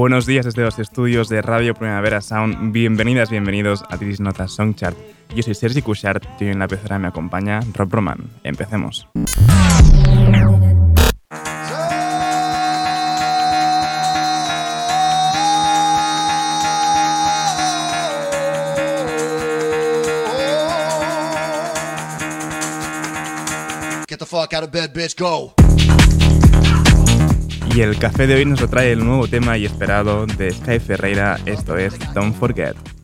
Buenos días desde los estudios de Radio Primavera Sound. Bienvenidas, bienvenidos a This Nota Songchart. Yo soy Sergi Cushart y en la pecera me acompaña Rob Roman. Empecemos. Get the fuck out of bed, bitch, go. Y el café de hoy nos lo trae el nuevo tema y esperado de Sky Ferreira, esto es Don't Forget.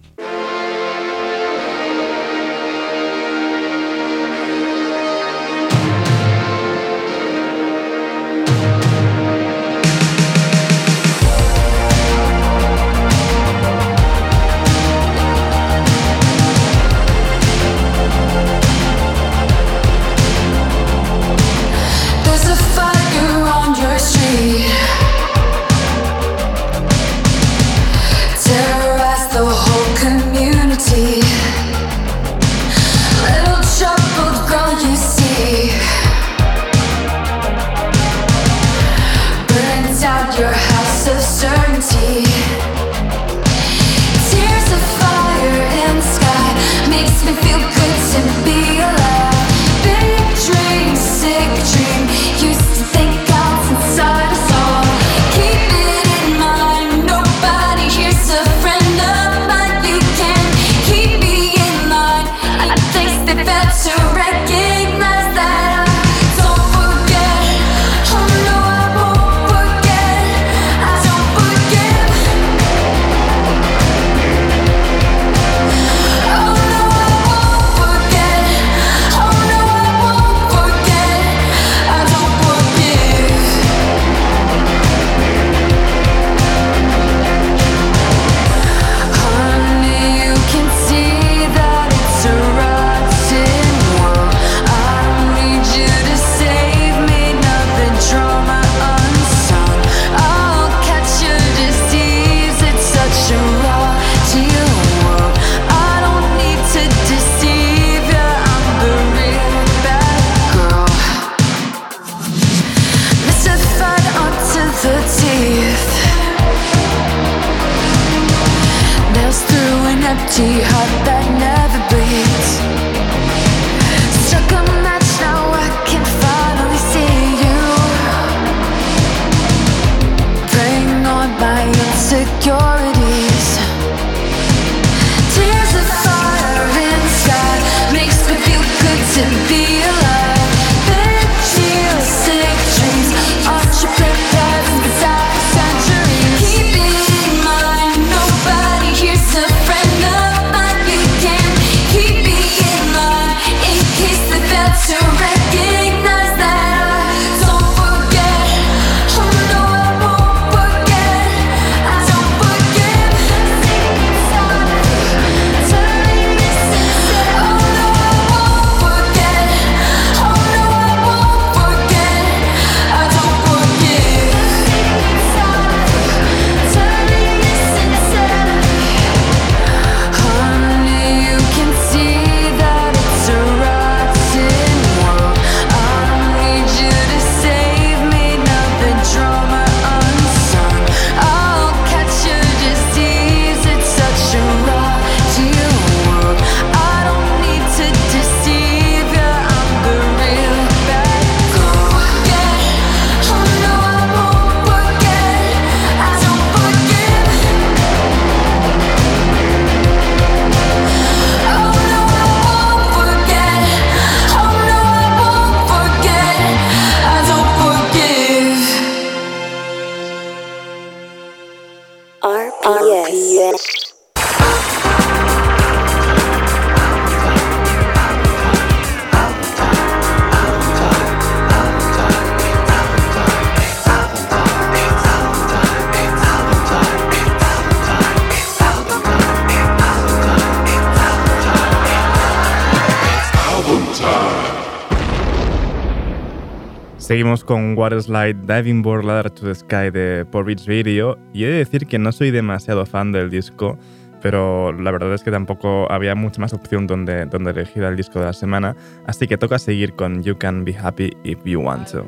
Seguimos con Waterslide Diving Board Ladder to the Sky de Porridge Video y he de decir que no soy demasiado fan del disco, pero la verdad es que tampoco había mucha más opción donde, donde elegir el disco de la semana, así que toca seguir con You Can Be Happy If You Want To.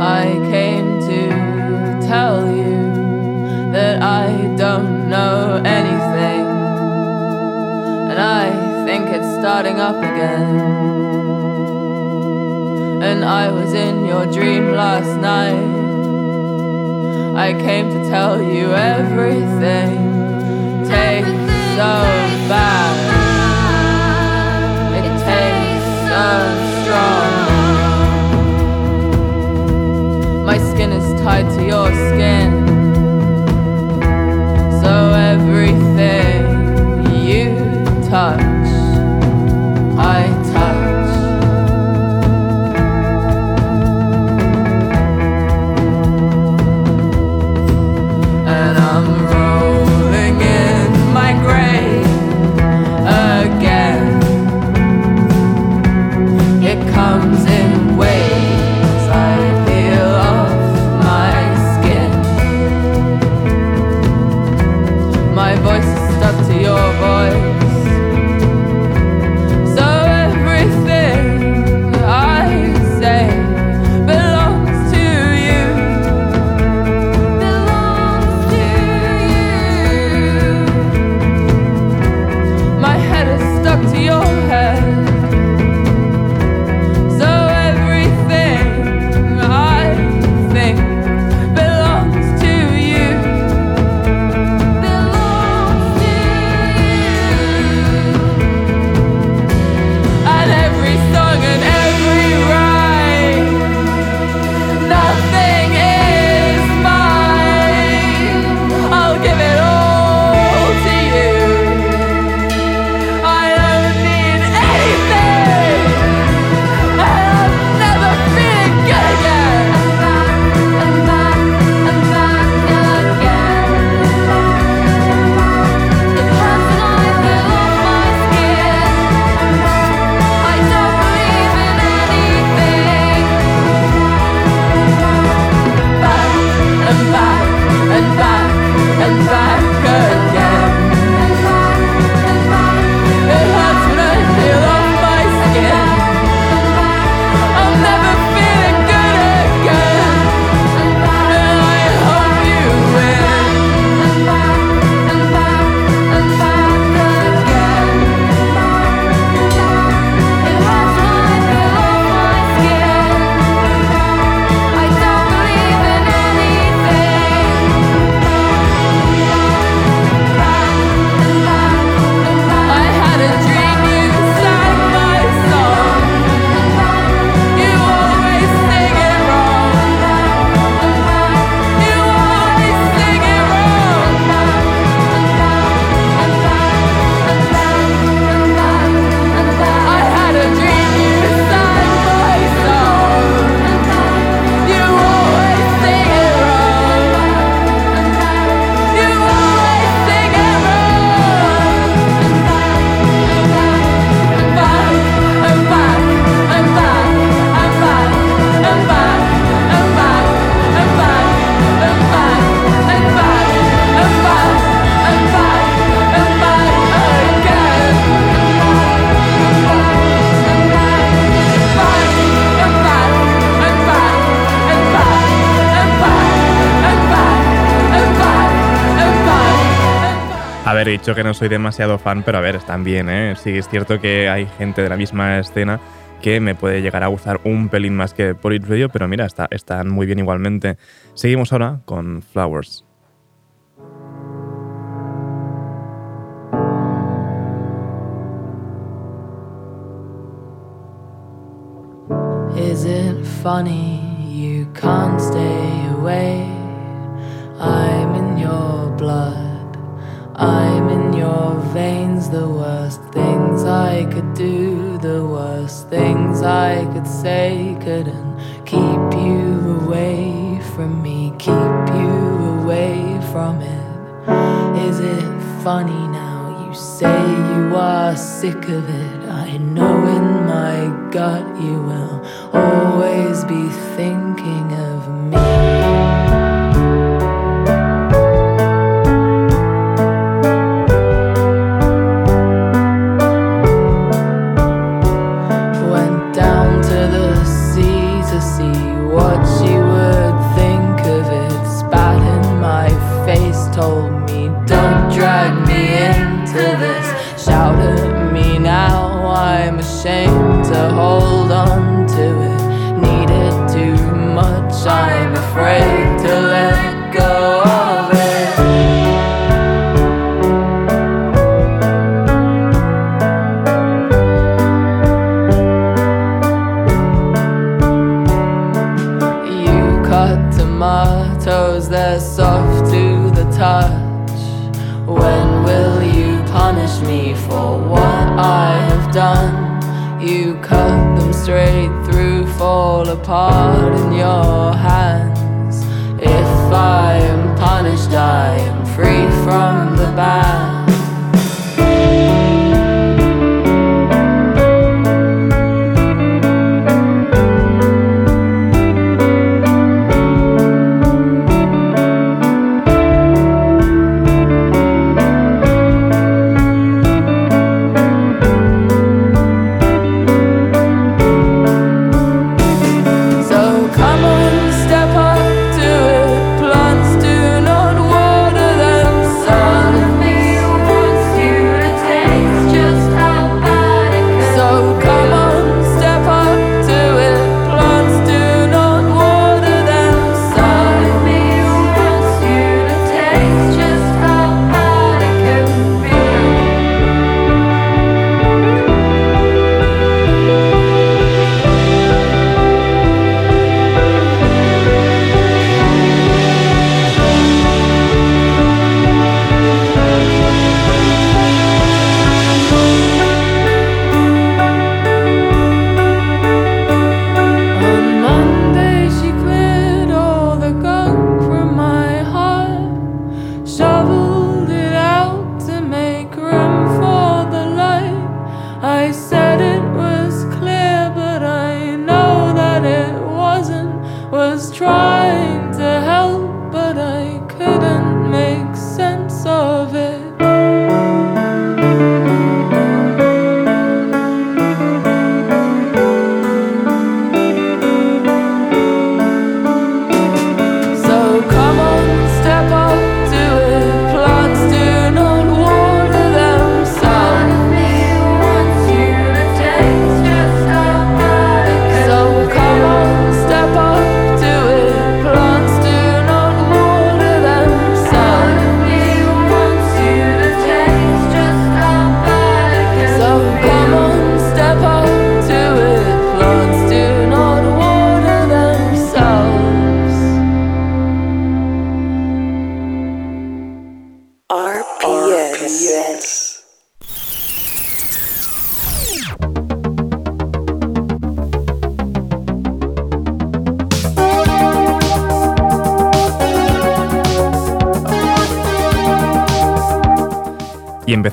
I came to tell you that I don't know anything, and I think it's starting up again. And I was in your dream last night. I came to tell you everything tastes so bad. It tastes so strong. My skin is tied to your skin. So everything back. Haber dicho que no soy demasiado fan, pero a ver, están bien, ¿eh? Sí, es cierto que hay gente de la misma escena que me puede llegar a gustar un pelín más que por Radio, pero mira, está, están muy bien igualmente. Seguimos ahora con Flowers. Is funny you can't stay away? I'm in your blood, I'm in your veins, the worst things I could do, the worst things I could say couldn't keep you away from me, keep you away from it. Is it funny now? You say you are sick of it. I know in my gut you will always be thinking of me. apart in your hands. If I am punished, I am free from the band.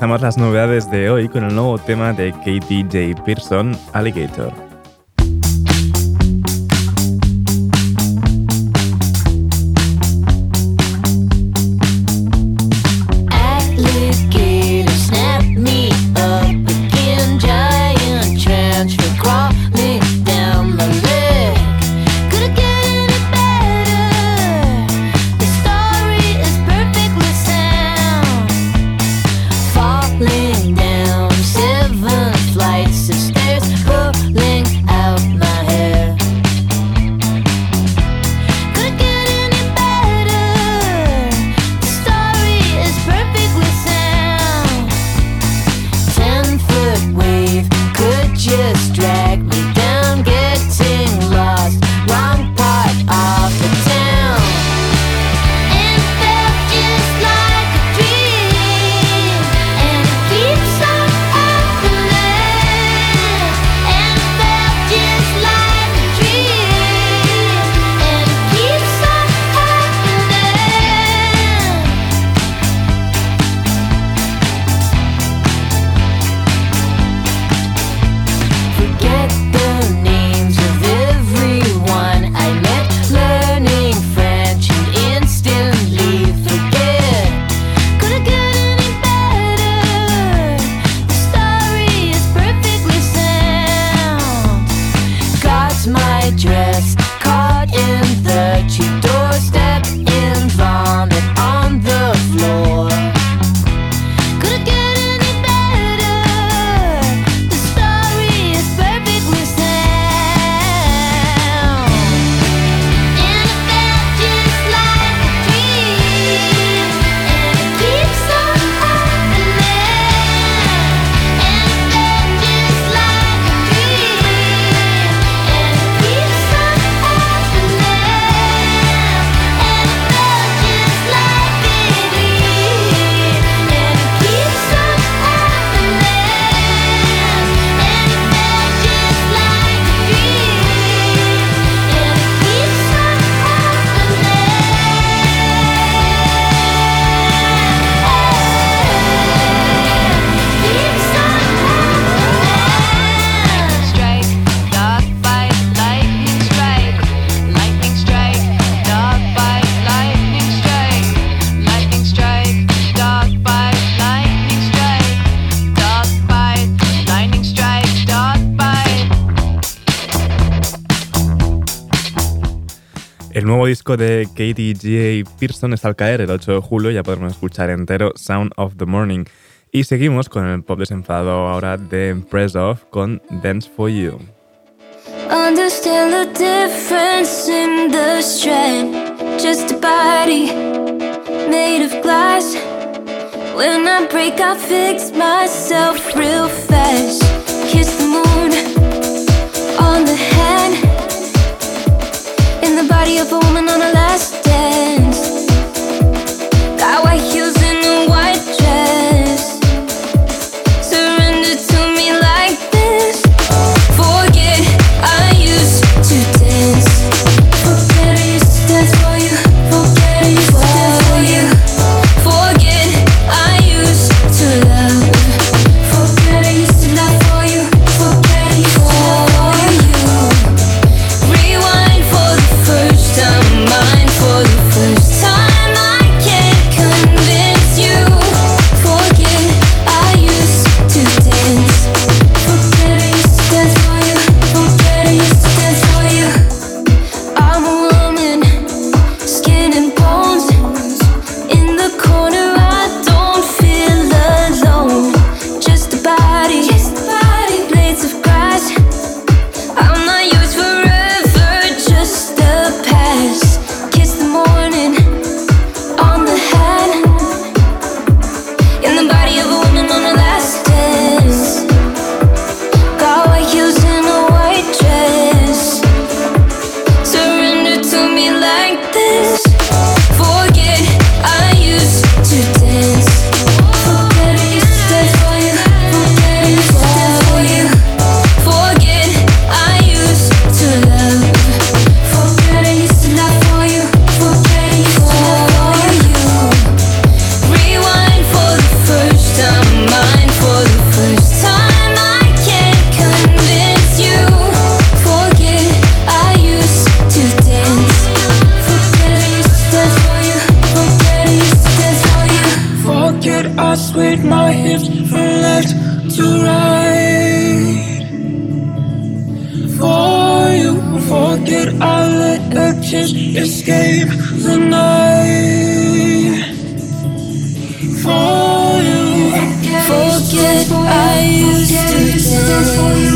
Empezamos las novedades de hoy con el nuevo tema de Katie J. Pearson, Alligator. de Katie J. Pearson está al caer el 8 de julio, ya podremos escuchar entero Sound of the Morning. Y seguimos con el pop desenfadado ahora de Impress Off con Dance for You. Understand the difference in the. Just a body made of glass. When I break, I fix myself real. Kiss the moon on the. body of a woman on the last swayed my hips from left to right. For you, forget I let a chance escape the night. For you, forget I used to dance.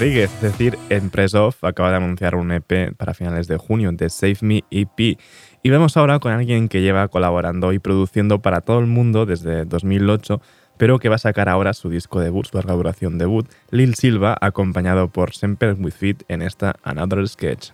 Rodríguez, es decir, Empresov, acaba de anunciar un EP para finales de junio de Save Me EP. Y vamos ahora con alguien que lleva colaborando y produciendo para todo el mundo desde 2008, pero que va a sacar ahora su disco debut, su larga duración debut, Lil Silva, acompañado por Semper With Fit en esta Another Sketch.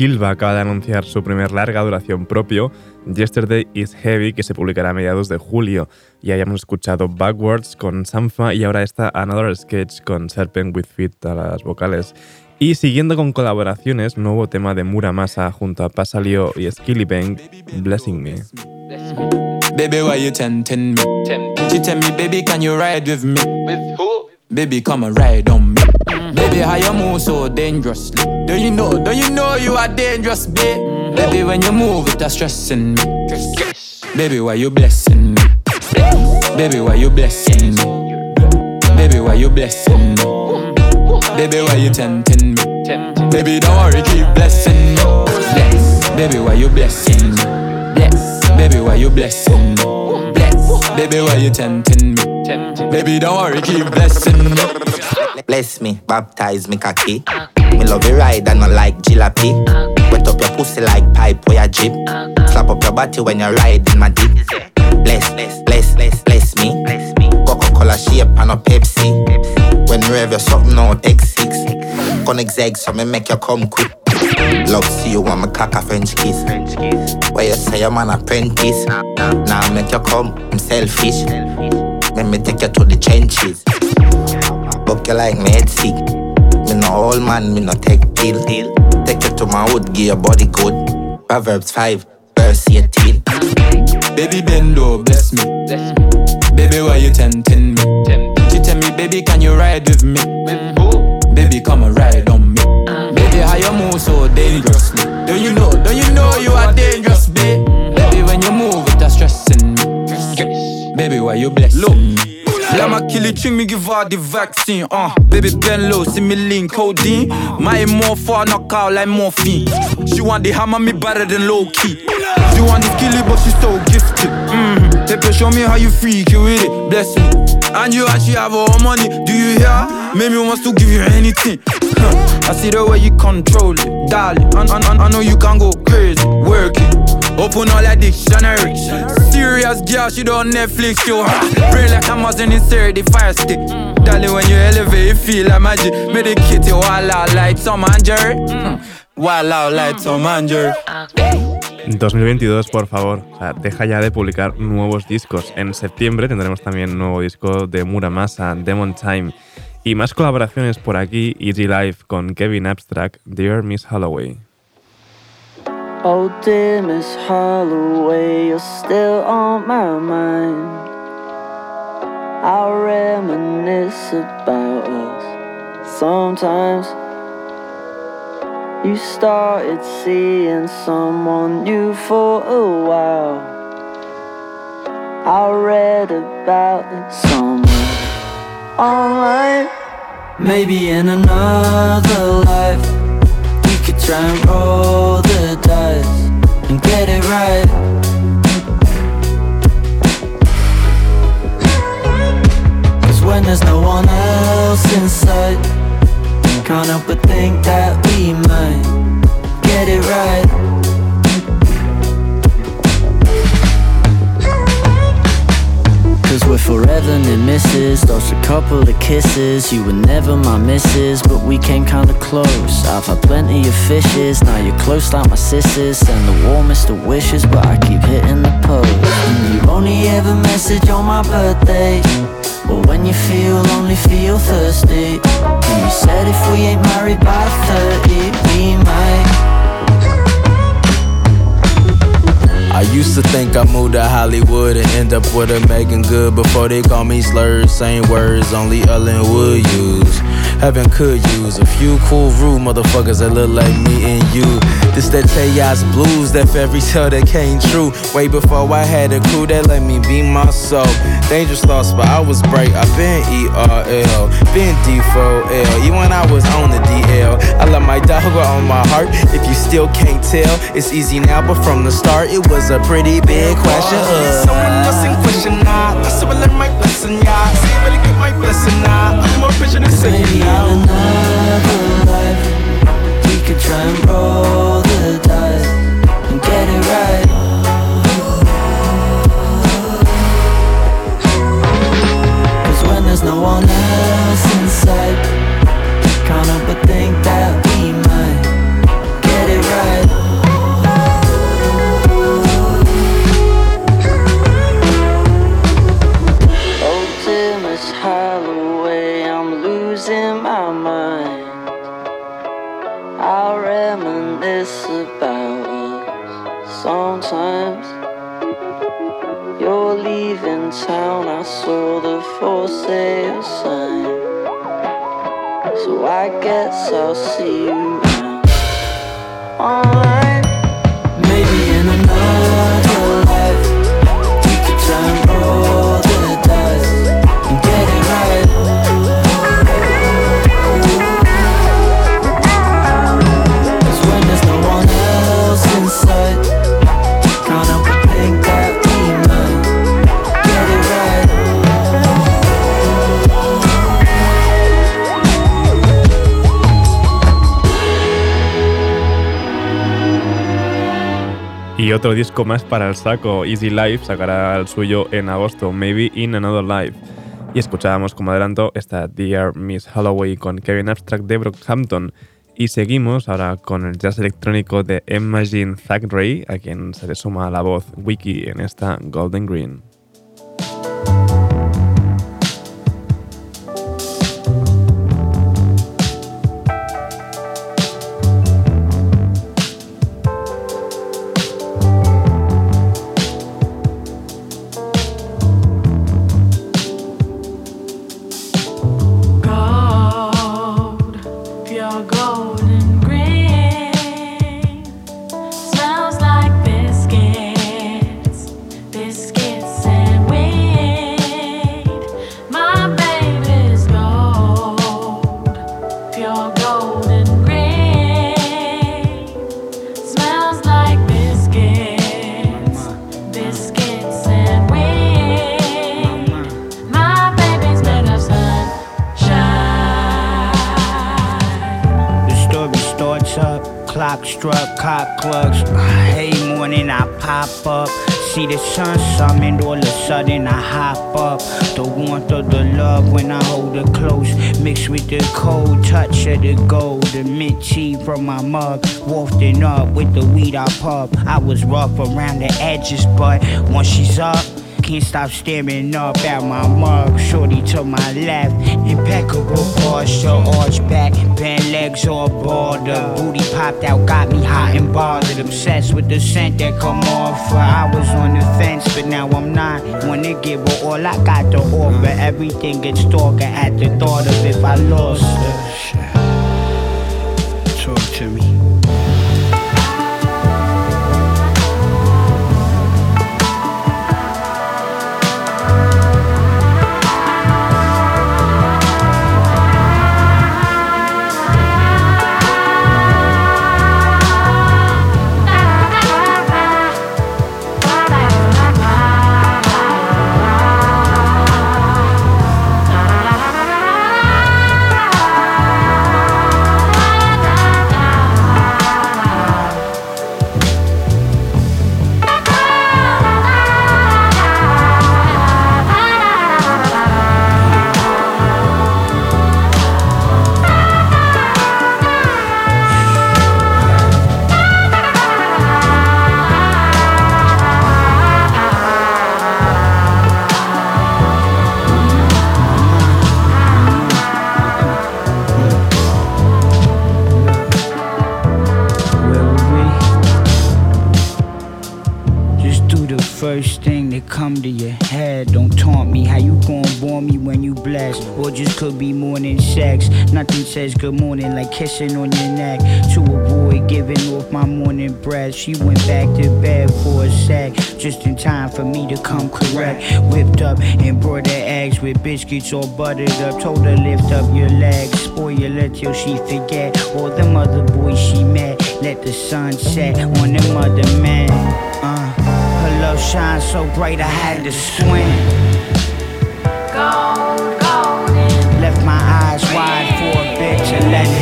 Silva acaba de anunciar su primer larga duración propio, Yesterday is Heavy, que se publicará a mediados de julio. Ya hayamos escuchado Backwards con Sanfa y ahora está Another Sketch con Serpent with Feet a las vocales. Y siguiendo con colaboraciones, nuevo tema de Muramasa junto a Pasalio y Skillibang, Blessing Me. Baby, why you tempting me? She tell me, baby, can you ride with me? With who? Baby, come and ride on me. Mm. Baby, how you move so dangerously? Don't you know? Don't you know you are dangerous, babe? Mm-hmm. Baby, when you move, it's stressing me. Baby, why you blessing me? Baby, why you blessing me? Baby, why you blessing me? Baby, why you tempting me? Baby, don't worry, keep blessing me. Bless. Baby, why you blessing me? Bless. Baby, why you blessing me? Bless. Baby, why you tempting me? Baby, don't worry, keep blessing me. Bless me, baptize me cocky. Me love you ride and not like jalopy. Wet up your pussy like pipe or your jeep. Slap up your body when you ride in my dick. Bless, bless, bless, bless, bless me. Coca-Cola shape and a Pepsi. When you have your something out X6. Connect zeg so me make you come quick. Love see you want me cock a French kiss. Where you say I'm an apprentice. Now I make you come, I'm selfish. Let me take you to the trenches. Book you like me sick. Me no old man, me no take deal. Take you to my hood, give your body good. Proverbs 5, verse 18. Baby, bend low, bless me. Baby, why you tempting me? She tell me, baby, can you ride with me? Baby, come and ride on me. Baby, how you move so dangerously? Don't you know? Don't you know you are dangerous, babe? Baby, when you move, it's me. Baby, why you blessing me? Let my kill ching me give her the vaccine. Uh, baby bend low, see me lean codeine. My more for knock out like morphine. She want the hammer me better than low key. She want the skilly, but she so gifted. Mm-hmm. Pepe, show me how you freak you with it. Bless me. And you actually have all money. Do you hear? Maybe wants to give you anything. Huh. I see the way you control it, darling. I, I, I- know you can go crazy, work it. Open all that dictionary. Serious girl, she don't Netflix her. Brain like Amazon insert the fire stick. Darling, when you elevate, feel like magic. The kitty wild out like Tom and Jerry. Hmm. Wild out like Tom and Jerry. 2022, por favor, o sea, deja ya de publicar nuevos discos. En septiembre tendremos también un nuevo disco de Muramasa, Demon Time. Y más colaboraciones por aquí, Easy Life con Kevin Abstract, Dear Miss Holloway. Oh, dear Miss Holloway, you're still on my mind. I reminisce about us sometimes. You started seeing someone new for a while. I read about it somewhere online. Maybe in another life, we could try and roll the dice and get it right. Cause when there's no one else in sight, can't help but think that we might get it right. Cause We're forever near misses, lost a couple of kisses. You were never my missus, but we came kinda close. I've had plenty of fishes, now you're close like my sisters. Send the warmest of wishes, but I keep hitting the post. And you only ever message on my birthday. Or when you feel lonely, feel thirsty. And you said if we ain't married by 30, we might. I used to think I moved to Hollywood and end up with a Meagan Good before they call me slurs. Same words, only Ellen would use. Heaven could use a few cool rude motherfuckers that look like me and you. This that chaos blues, that fairy tale that came true. Way before I had a crew that let me be myself. Dangerous thoughts, but I was bright. I been ERL, been D4L. Even when I was on the DL, I let my dog on my heart. If you still can't tell, it's easy now, but from the start, it was a pretty big question. Uh. Someone in question now. I still learn my lesson, yeah. Better get my blessing now. Another life We could try and roll otro disco más para el saco, Easy Life, sacará el suyo en agosto, Maybe in Another Life. Y escuchábamos como adelanto esta Dear Miss Holloway con Kevin Abstract de Brockhampton. Y seguimos ahora con el jazz electrónico de Jean Thackeray, a quien se le suma la voz Wiki en esta Golden Green. Clucks. Hey, morning I pop up. See the sun summoned, all of a sudden I hop up. The warmth of the love when I hold her close, mixed with the cold touch of the gold. The mint tea from my mug, wafting up with the weed I pub. I was rough around the edges, but once she's up, can't stop staring up at my mug. Shorty to my left, impeccable posture, arch back, bent legs all bald. The booty popped out, got me hot and bothered. Obsessed with the scent that come off. I was on the fence, but now I'm not. Wanna give her all I got to offer. Everything gets darker at the thought of if I lost her. Talk to me. Sex. Nothing says good morning like kissing on your neck. To avoid giving off my morning breath. She went back to bed for a sec. Just in time for me to come correct. Whipped up and brought her eggs with biscuits all buttered up. Told her lift up your legs. Spoil her till she forget all them other boys she met. Let the sun set on them other men. Uh, her love shines so bright I had to squint. Gold, wide for a bitch and let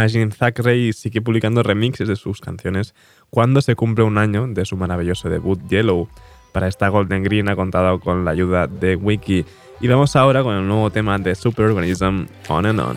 Imagine Thackeray sigue publicando remixes de sus canciones cuando se cumple un año de su maravilloso debut Yellow. Para esta Golden Green ha contado con la ayuda de Wiki. Y vamos ahora con el nuevo tema de Superorganism, On and On.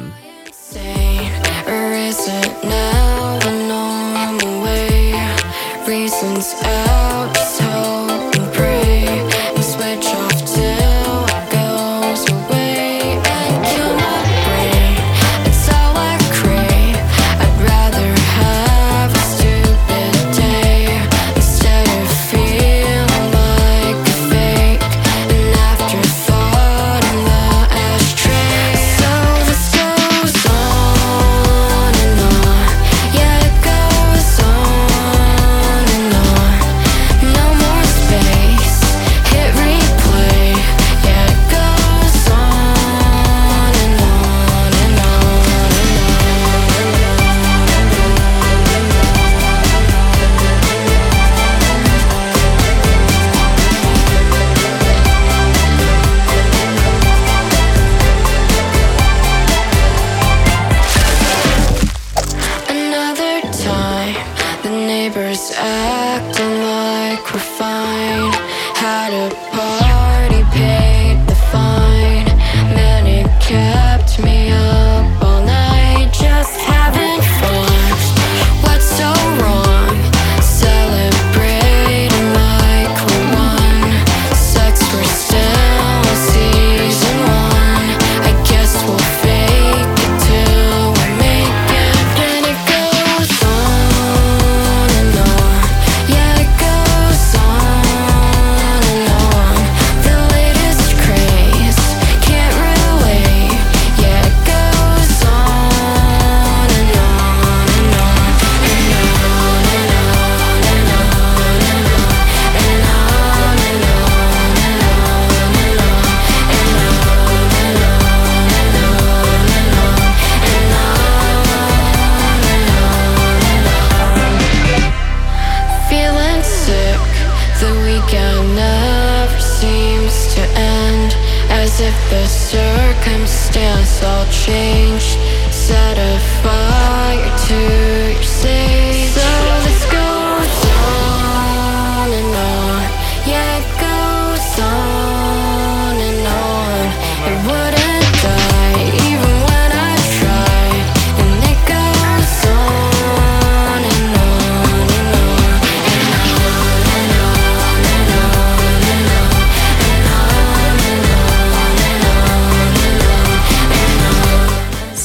change, set a fire.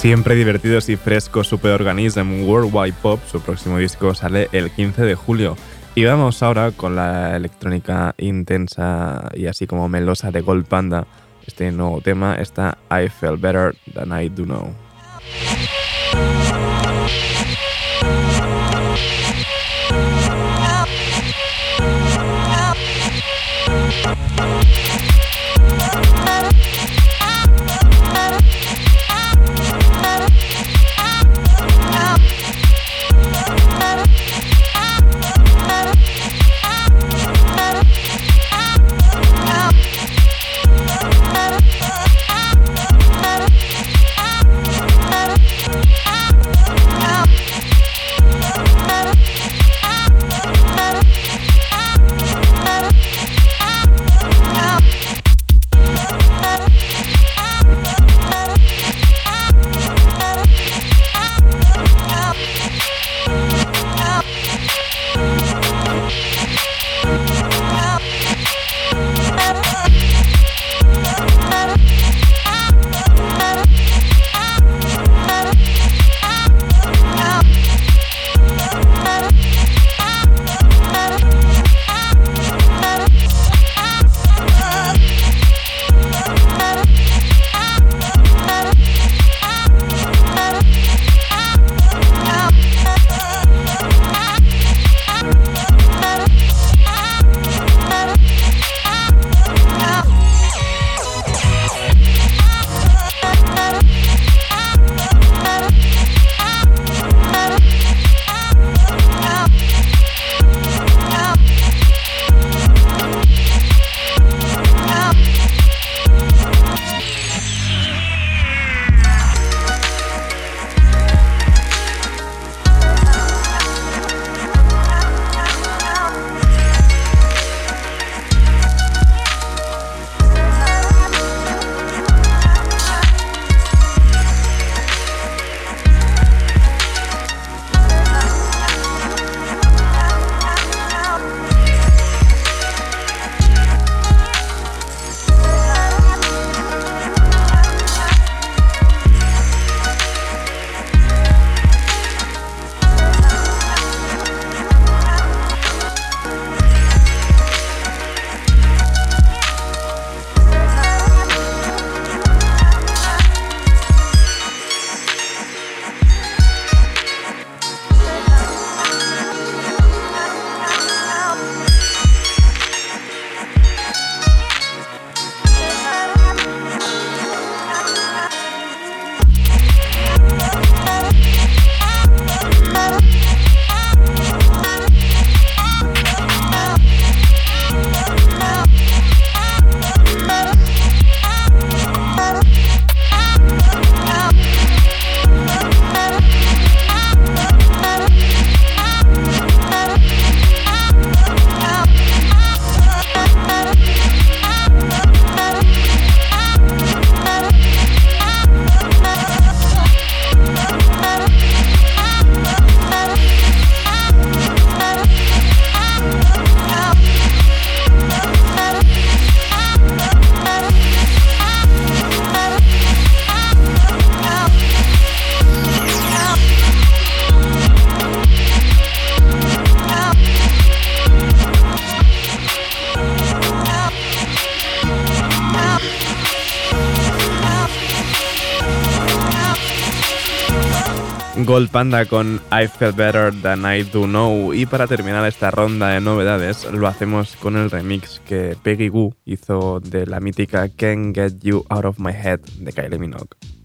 Siempre divertidos y frescos Superorganism Worldwide Pop, su próximo disco sale el 15 de julio. Y vamos ahora con la electrónica intensa y así como melosa de Gold Panda. Este nuevo tema está I Feel Better Than I Do Know. Gold Panda con I Feel Better Than I Do Know. Y para terminar esta ronda de novedades, lo hacemos con el remix que Peggy Goo hizo de la mítica Can't Get You Out of My Head de Kylie Minogue.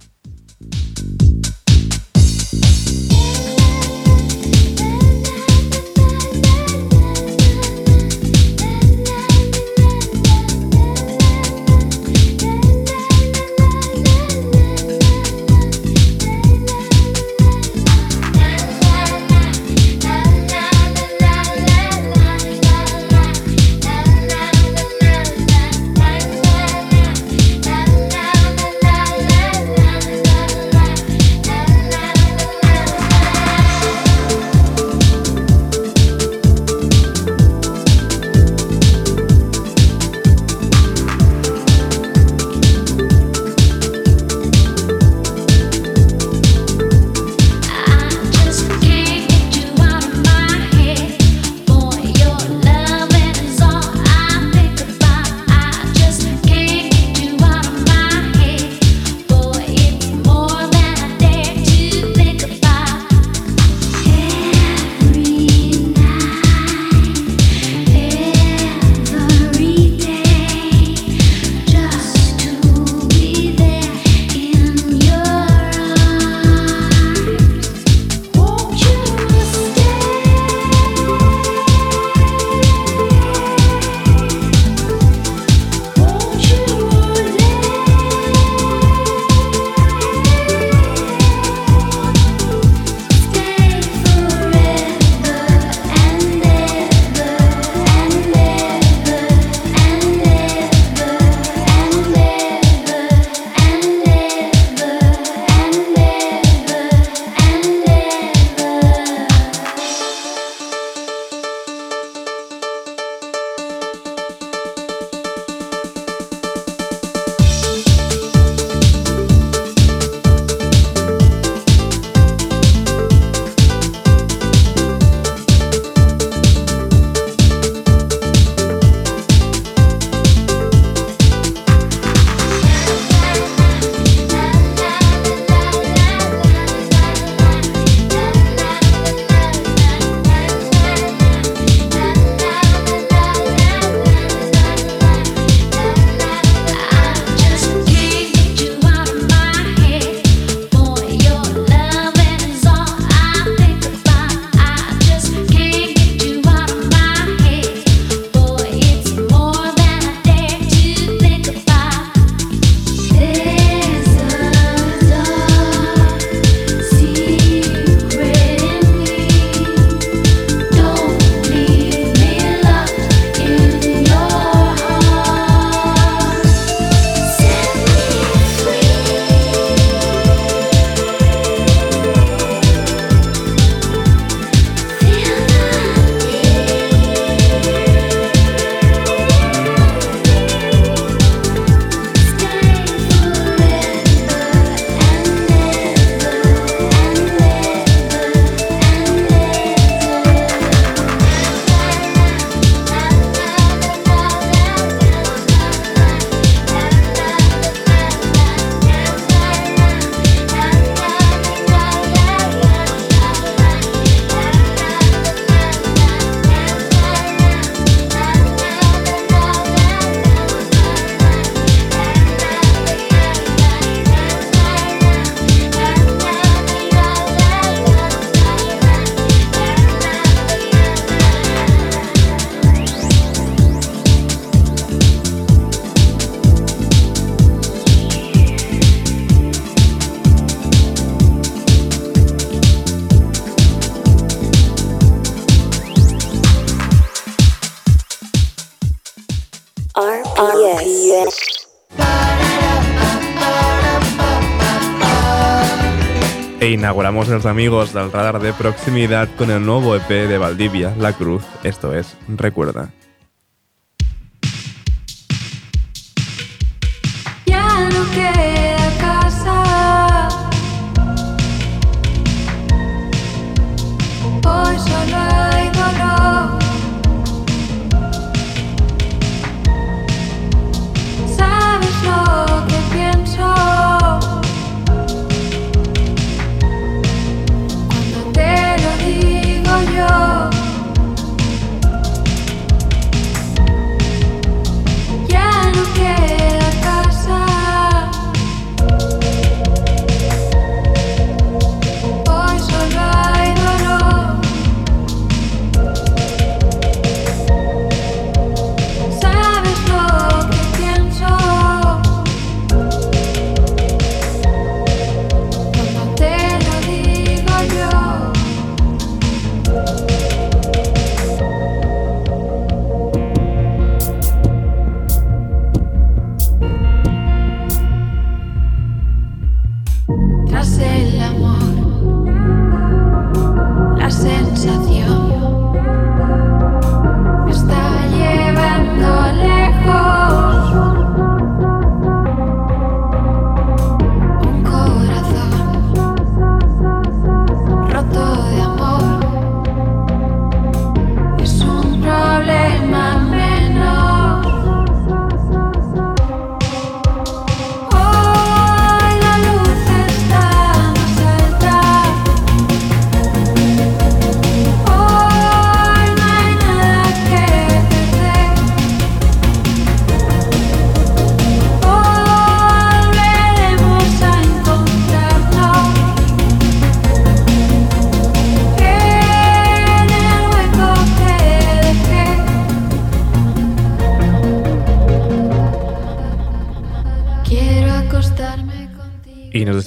Inauguramos los amigos del radar de proximidad con el nuevo EP de Valdivia, La Cruz. Esto es Recuerda.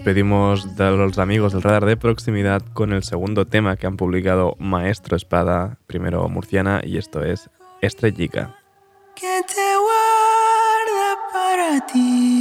Despedimos de los amigos del radar de proximidad con el segundo tema que han publicado Maestro Espada, primero murciana, y esto es Estrellica. te para ti.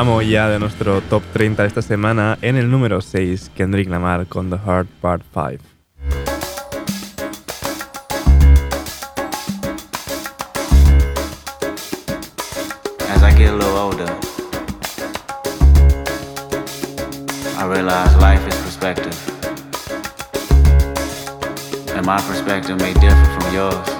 Tramo ya de nuestro top 30 de esta semana. En el número 6, Kendrick Lamar con The Hard Part 5. As I get a little older, I realize life is perspective. And my perspective may differ from yours.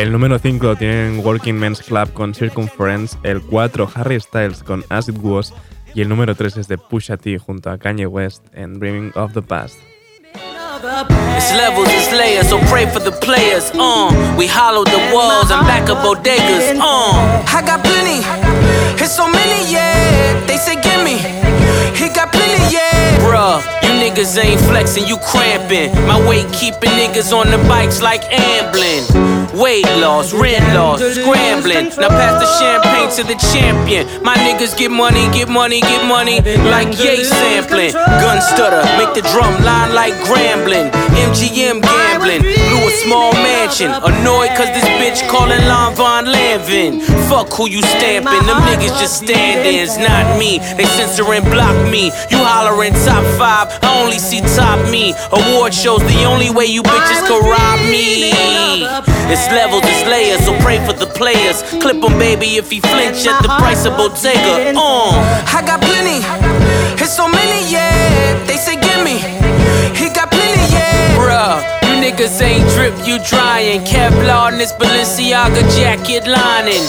El número 5 lo tienen Working Men's Club con Circumference, el 4 Harry Styles con As It Was y el número 3 es de Pusha T junto a Kanye West en Dreaming of the Past. It's levels, it's layers, so pray for the players. Uh, we hollow the walls and back up bodegas. Uh, I got plenty, it's so many, yeah. They say gimme, he got plenty, yeah. Bruh, you niggas ain't flexing, you cramping. My weight keeping niggas on the bikes like ambling. Weight loss, rent loss, scrambling. Now pass the champagne to the champion. My niggas get money, get money, get money, like yay sampling. Gun stutter, make the drum line like grambling. MGM gambling, blew a small mansion. Annoyed cause this bitch calling Lon Von Lanvin. Fuck who you stamping, them niggas just stand-ins, not me. They censor and block me. You hollering top five, I only see top me. Award shows the only way you bitches can rob me. It's levels, it's layers, so pray for the players. Clip 'em, baby, if he flinch at the price of Bottega. Uh, I got plenty, it's so many, yeah. They say gimme, he got plenty, yeah. Bruh, you niggas ain't drip, you drying. Kevlar in this Balenciaga jacket lining.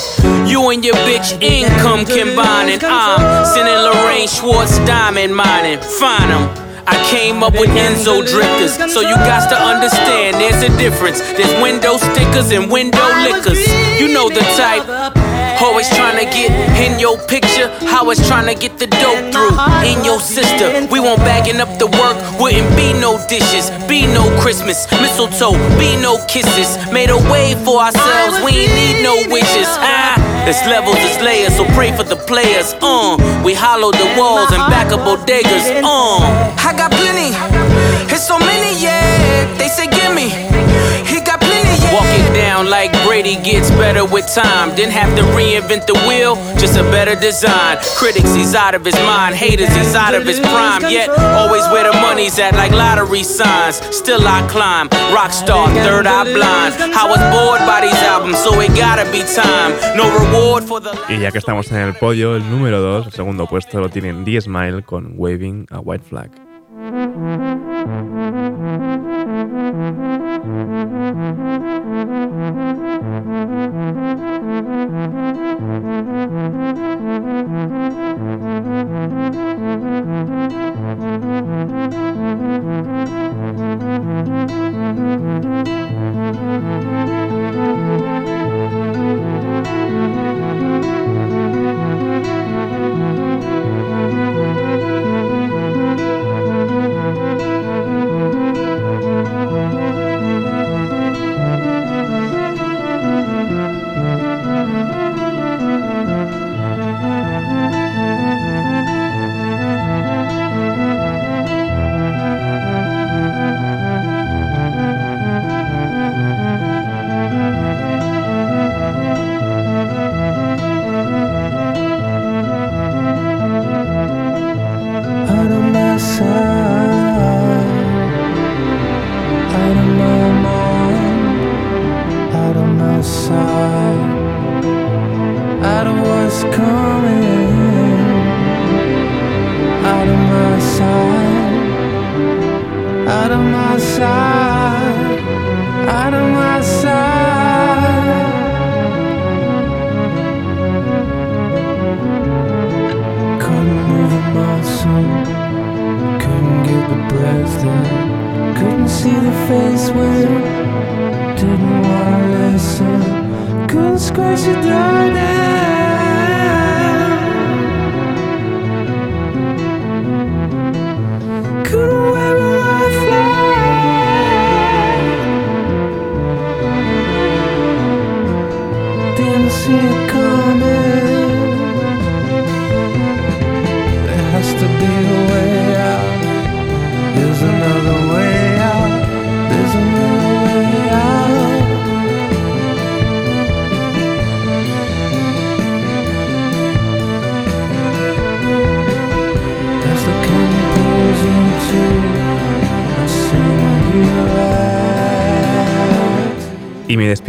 You and your bitch income combining. I'm sending Lorraine Schwartz diamond mining. Find 'em. I came up with Enzo drifters, so you got to understand there's a difference. There's window stickers and window liquors. You know the type. Always trying to get in your picture, how it's trying to get the dope through. In your sister, we won't bagging up the work, wouldn't be no dishes, be no Christmas, mistletoe, be no kisses. Made a way for ourselves, we ain't need no wishes. Ah, it's levels, it's layers, so pray for the players. Uh, we hollow the walls and back up bodegas. Uh, I got plenty, it's so many, yeah. They say like Brady gets better with time. Didn't have to reinvent the wheel, just a better design. Critics, he's out of his mind. Haters, he's out of his prime. Yet, always where the money's at, like lottery signs. Still I climb, rockstar, third eye blind. I was bored by these albums, so it gotta be time. No reward for the. Y ya que estamos en el podio, el número 2, el segundo puesto, lo tienen D Smile con Waving a White Flag.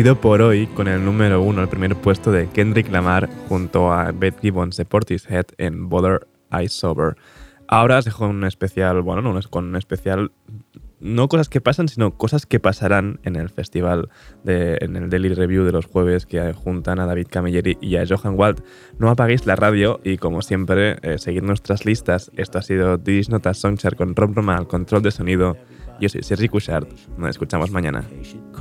Por hoy con el número uno, el primer puesto de Kendrick Lamar junto a Beth Gibbons de Portishead en Bother I Sober. Ahora os dejo un especial, bueno, no, con un especial, no cosas que pasan, sino cosas que pasarán en el festival, de, en el Daily Review de los jueves que juntan a David Camilleri y a Johan Wald. No apaguéis la radio y como siempre, eh, seguid nuestras listas. Esto ha sido Dis Notas Songchart con Rob Roma al control de sonido. Yo soy Sergi Cushart. Nos escuchamos mañana.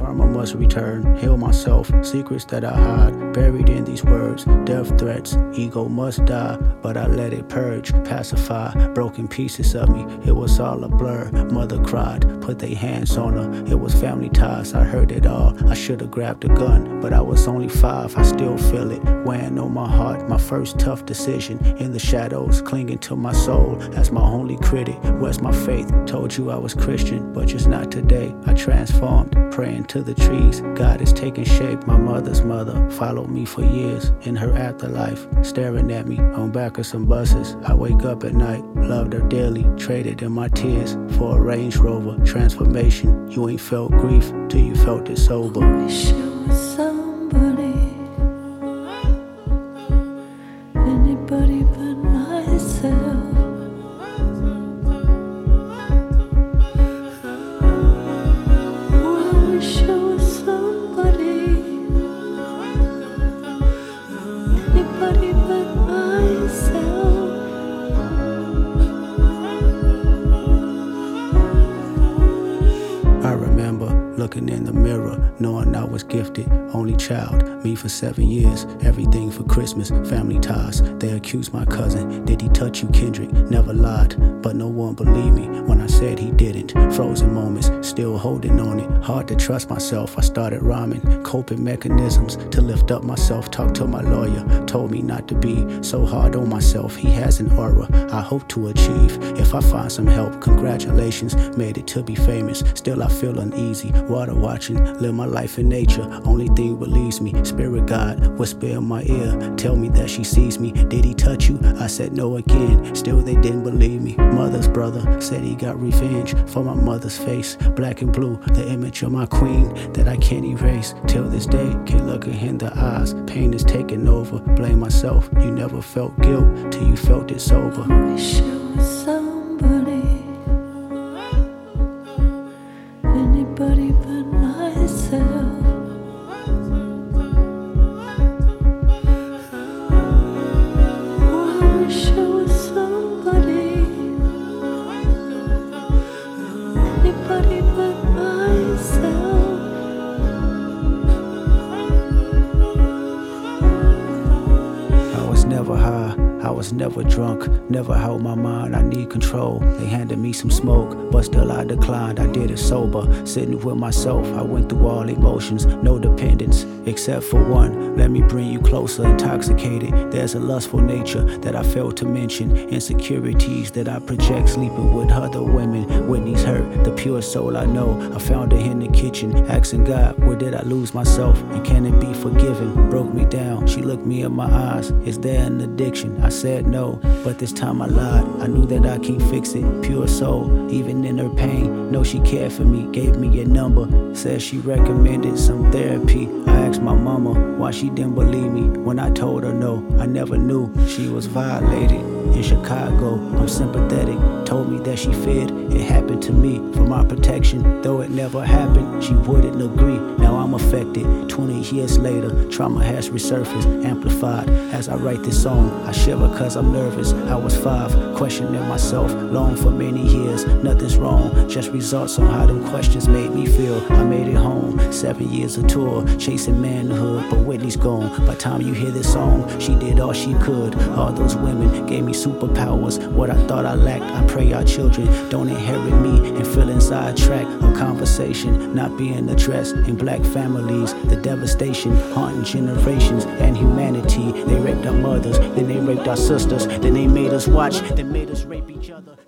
Karma must return, heal myself, secrets that I hide, buried in these words, death threats, ego must die, but I let it purge, pacify, broken pieces of me, it was all a blur. Mother cried, put their hands on her, it was family ties, I heard it all. I should have grabbed a gun, but I was only five, I still feel it, weighing on my heart, my first tough decision, in the shadows, clinging to my soul, as my only critic, where's my faith? Told you I was Christian, but just not today, I transformed, praying to the trees. God is taking shape. My mother's mother followed me for years in her afterlife, staring at me on back of some buses. I wake up at night, loved her dearly, traded in my tears for a Range Rover transformation. You ain't felt grief till you felt it sober. Seven years, everything for Christmas, family ties. They accused my cousin, did he touch you, Kendrick? Never lied, but no one believed me to trust myself. I started rhyming, coping mechanisms to lift up myself. Talked to my lawyer, told me not to be so hard on myself. He has an aura I hope to achieve. If I find some help, congratulations, made it to be famous. Still, I feel uneasy. Water watching, live my life in nature. Only thing relieves me. Spirit God, whisper in my ear, tell me that she sees me. Did he touch you? I said no again. Still, they didn't believe me. Mother's brother said he got revenge for my mother's face. Black and blue, the image of my queen that I can't erase. Till this day, can't look her in the eyes. Pain is taking over. Blame myself. You never felt guilt till you felt it sober. Never drunk, never held my mind, I need control. They handed me some smoke, but still I declined, I did it sober. Sitting with myself, I went through all emotions, no dependence, except for one. Let me bring you closer, intoxicated. There's a lustful nature that I failed to mention, insecurities that I project sleeping with other women. Whitney's hurt, the pure soul I know. I found her in the kitchen, asking God, where did I lose myself? And can it be forgiven? Broke me down, she looked me in my eyes. Is there an addiction? I said no, but this time I lied. I knew that I can't fix it. Pure soul, even in her pain. Know she cared for me, gave me a number. Said she recommended some therapy. I asked my mama why she didn't believe me when I told her no. I never knew she was violated. In Chicago, I'm sympathetic. Told me that she feared it happened to me for my protection. Though it never happened, she wouldn't agree. Now I'm affected. 20 years later, trauma has resurfaced, amplified. As I write this song, I shiver cause I'm nervous. I was five, questioning myself, long for many years. Nothing's wrong, just results on how them questions made me feel. I made it home, seven years of tour, chasing manhood, but Whitney's gone. By time you hear this song, she did all she could. All those women gave me superpowers. What I thought I lacked, I pray our children don't inherit me and feel inside track of conversation not being addressed in black families. The devastation haunting generations and humanity. They raped our mothers, then they raped our sisters, then they made us watch, then made us rape each other.